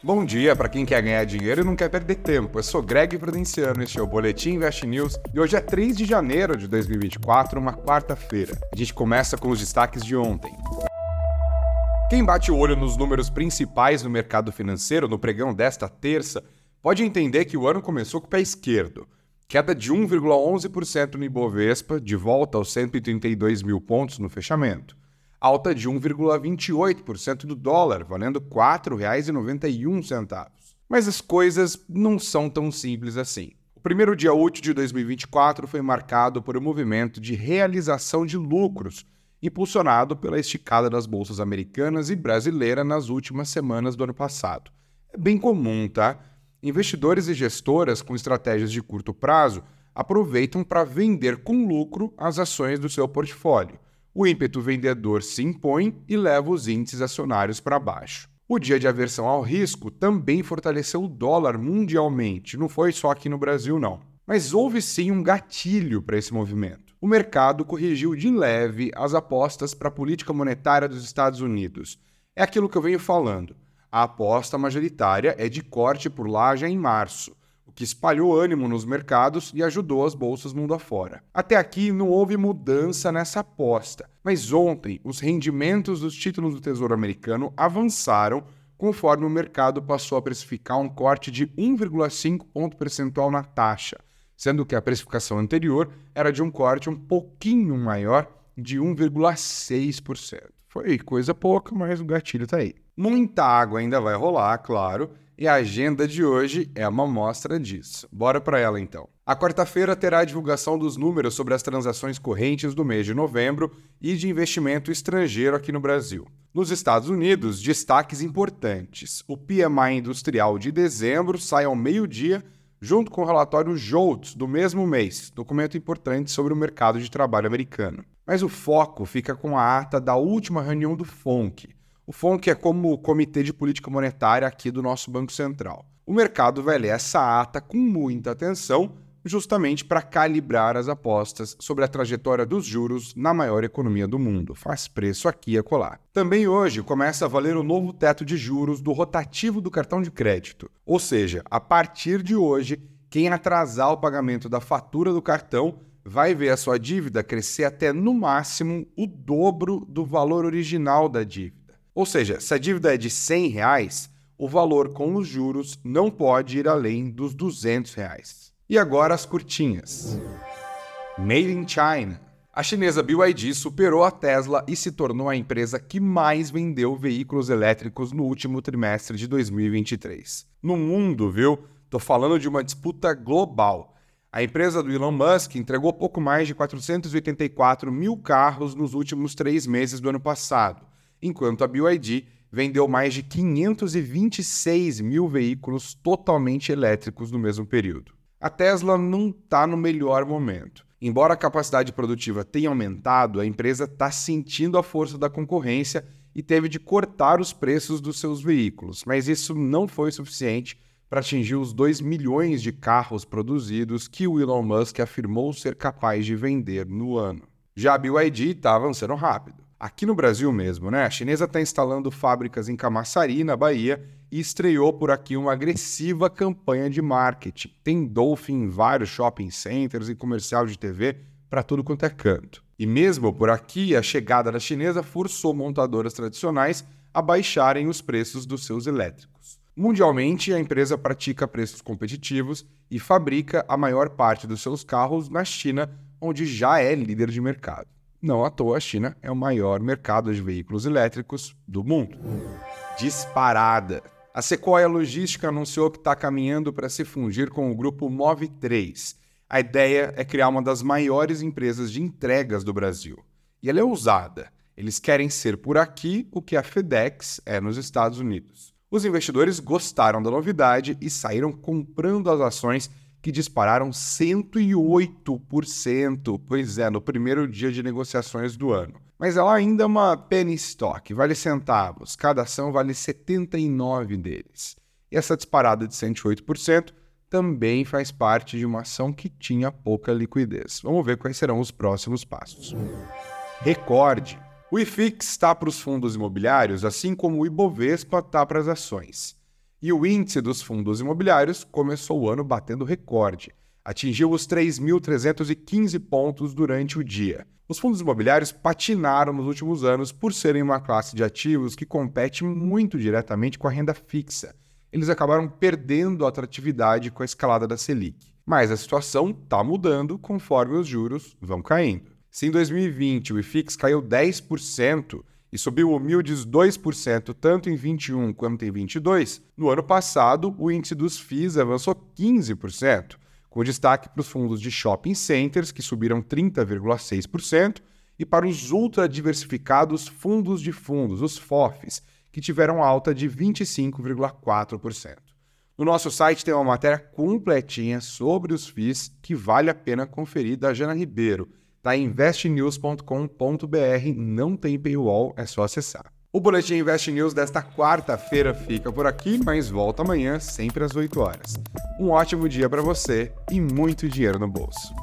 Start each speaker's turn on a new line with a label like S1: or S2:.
S1: Bom dia para quem quer ganhar dinheiro e não quer perder tempo. Eu sou Greg Prudenciano, este é o Boletim Invest News e hoje é 3 de janeiro de 2024, uma quarta-feira. A gente começa com os destaques de ontem. Quem bate o olho nos números principais do mercado financeiro no pregão desta terça pode entender que o ano começou com o pé esquerdo. Queda de 1,11% no Ibovespa, de volta aos 132 mil pontos no fechamento alta de 1,28% do dólar, valendo R$ 4,91. Mas as coisas não são tão simples assim. O primeiro dia útil de 2024 foi marcado por um movimento de realização de lucros, impulsionado pela esticada das bolsas americanas e brasileira nas últimas semanas do ano passado. É bem comum, tá? Investidores e gestoras com estratégias de curto prazo aproveitam para vender com lucro as ações do seu portfólio o ímpeto vendedor se impõe e leva os índices acionários para baixo. O dia de aversão ao risco também fortaleceu o dólar mundialmente, não foi só aqui no Brasil, não. Mas houve sim um gatilho para esse movimento. O mercado corrigiu de leve as apostas para a política monetária dos Estados Unidos. É aquilo que eu venho falando. A aposta majoritária é de corte por lá já em março que espalhou ânimo nos mercados e ajudou as bolsas mundo afora. Até aqui não houve mudança nessa aposta, mas ontem os rendimentos dos títulos do Tesouro Americano avançaram conforme o mercado passou a precificar um corte de 1,5 ponto percentual na taxa, sendo que a precificação anterior era de um corte um pouquinho maior de 1,6%. Foi coisa pouca, mas o gatilho está aí. Muita água ainda vai rolar, claro, e a agenda de hoje é uma amostra disso. Bora para ela então. A quarta-feira terá a divulgação dos números sobre as transações correntes do mês de novembro e de investimento estrangeiro aqui no Brasil. Nos Estados Unidos, destaques importantes. O PMI industrial de dezembro sai ao meio-dia, junto com o relatório JOLTS do mesmo mês, documento importante sobre o mercado de trabalho americano. Mas o foco fica com a ata da última reunião do FONC, o FONC é como o Comitê de Política Monetária aqui do nosso Banco Central. O mercado vai ler essa ata com muita atenção, justamente para calibrar as apostas sobre a trajetória dos juros na maior economia do mundo. Faz preço aqui e acolá. Também hoje começa a valer o novo teto de juros do rotativo do cartão de crédito. Ou seja, a partir de hoje, quem atrasar o pagamento da fatura do cartão vai ver a sua dívida crescer até no máximo o dobro do valor original da dívida. Ou seja, se a dívida é de 100 reais, o valor com os juros não pode ir além dos 200 reais. E agora as curtinhas. Made in China. A chinesa BYD superou a Tesla e se tornou a empresa que mais vendeu veículos elétricos no último trimestre de 2023. No mundo, viu? Tô falando de uma disputa global. A empresa do Elon Musk entregou pouco mais de 484 mil carros nos últimos três meses do ano passado enquanto a BYD vendeu mais de 526 mil veículos totalmente elétricos no mesmo período. A Tesla não está no melhor momento. Embora a capacidade produtiva tenha aumentado, a empresa está sentindo a força da concorrência e teve de cortar os preços dos seus veículos, mas isso não foi suficiente para atingir os 2 milhões de carros produzidos que o Elon Musk afirmou ser capaz de vender no ano. Já a BYD está avançando rápido aqui no Brasil mesmo, né? A chinesa está instalando fábricas em Camaçari, na Bahia, e estreou por aqui uma agressiva campanha de marketing. Tem Dolphin em vários shopping centers e comercial de TV para tudo quanto é canto. E mesmo por aqui, a chegada da chinesa forçou montadoras tradicionais a baixarem os preços dos seus elétricos. Mundialmente, a empresa pratica preços competitivos e fabrica a maior parte dos seus carros na China, onde já é líder de mercado. Não à toa, a China é o maior mercado de veículos elétricos do mundo. Disparada. A Sequoia Logística anunciou que está caminhando para se fundir com o grupo Move3. A ideia é criar uma das maiores empresas de entregas do Brasil. E ela é ousada. Eles querem ser por aqui o que a FedEx é nos Estados Unidos. Os investidores gostaram da novidade e saíram comprando as ações que dispararam 108%, pois é, no primeiro dia de negociações do ano. Mas ela ainda é uma penny stock, vale centavos, cada ação vale 79 deles. E essa disparada de 108% também faz parte de uma ação que tinha pouca liquidez. Vamos ver quais serão os próximos passos. Recorde. O IFIX está para os fundos imobiliários, assim como o Ibovespa está para as ações. E o índice dos fundos imobiliários começou o ano batendo recorde. Atingiu os 3.315 pontos durante o dia. Os fundos imobiliários patinaram nos últimos anos por serem uma classe de ativos que compete muito diretamente com a renda fixa. Eles acabaram perdendo a atratividade com a escalada da Selic. Mas a situação está mudando conforme os juros vão caindo. Se em 2020 o IFIX caiu 10% e subiu humildes 2% tanto em 21 quanto em 22, no ano passado o índice dos FIIs avançou 15%, com destaque para os fundos de shopping centers, que subiram 30,6%, e para os ultra diversificados fundos de fundos, os FOFs, que tiveram alta de 25,4%. No nosso site tem uma matéria completinha sobre os FIIs que vale a pena conferir da Jana Ribeiro. Em investnews.com.br, não tem paywall, é só acessar. O Boletim Invest News desta quarta-feira fica por aqui, mas volta amanhã, sempre às 8 horas. Um ótimo dia para você e muito dinheiro no bolso.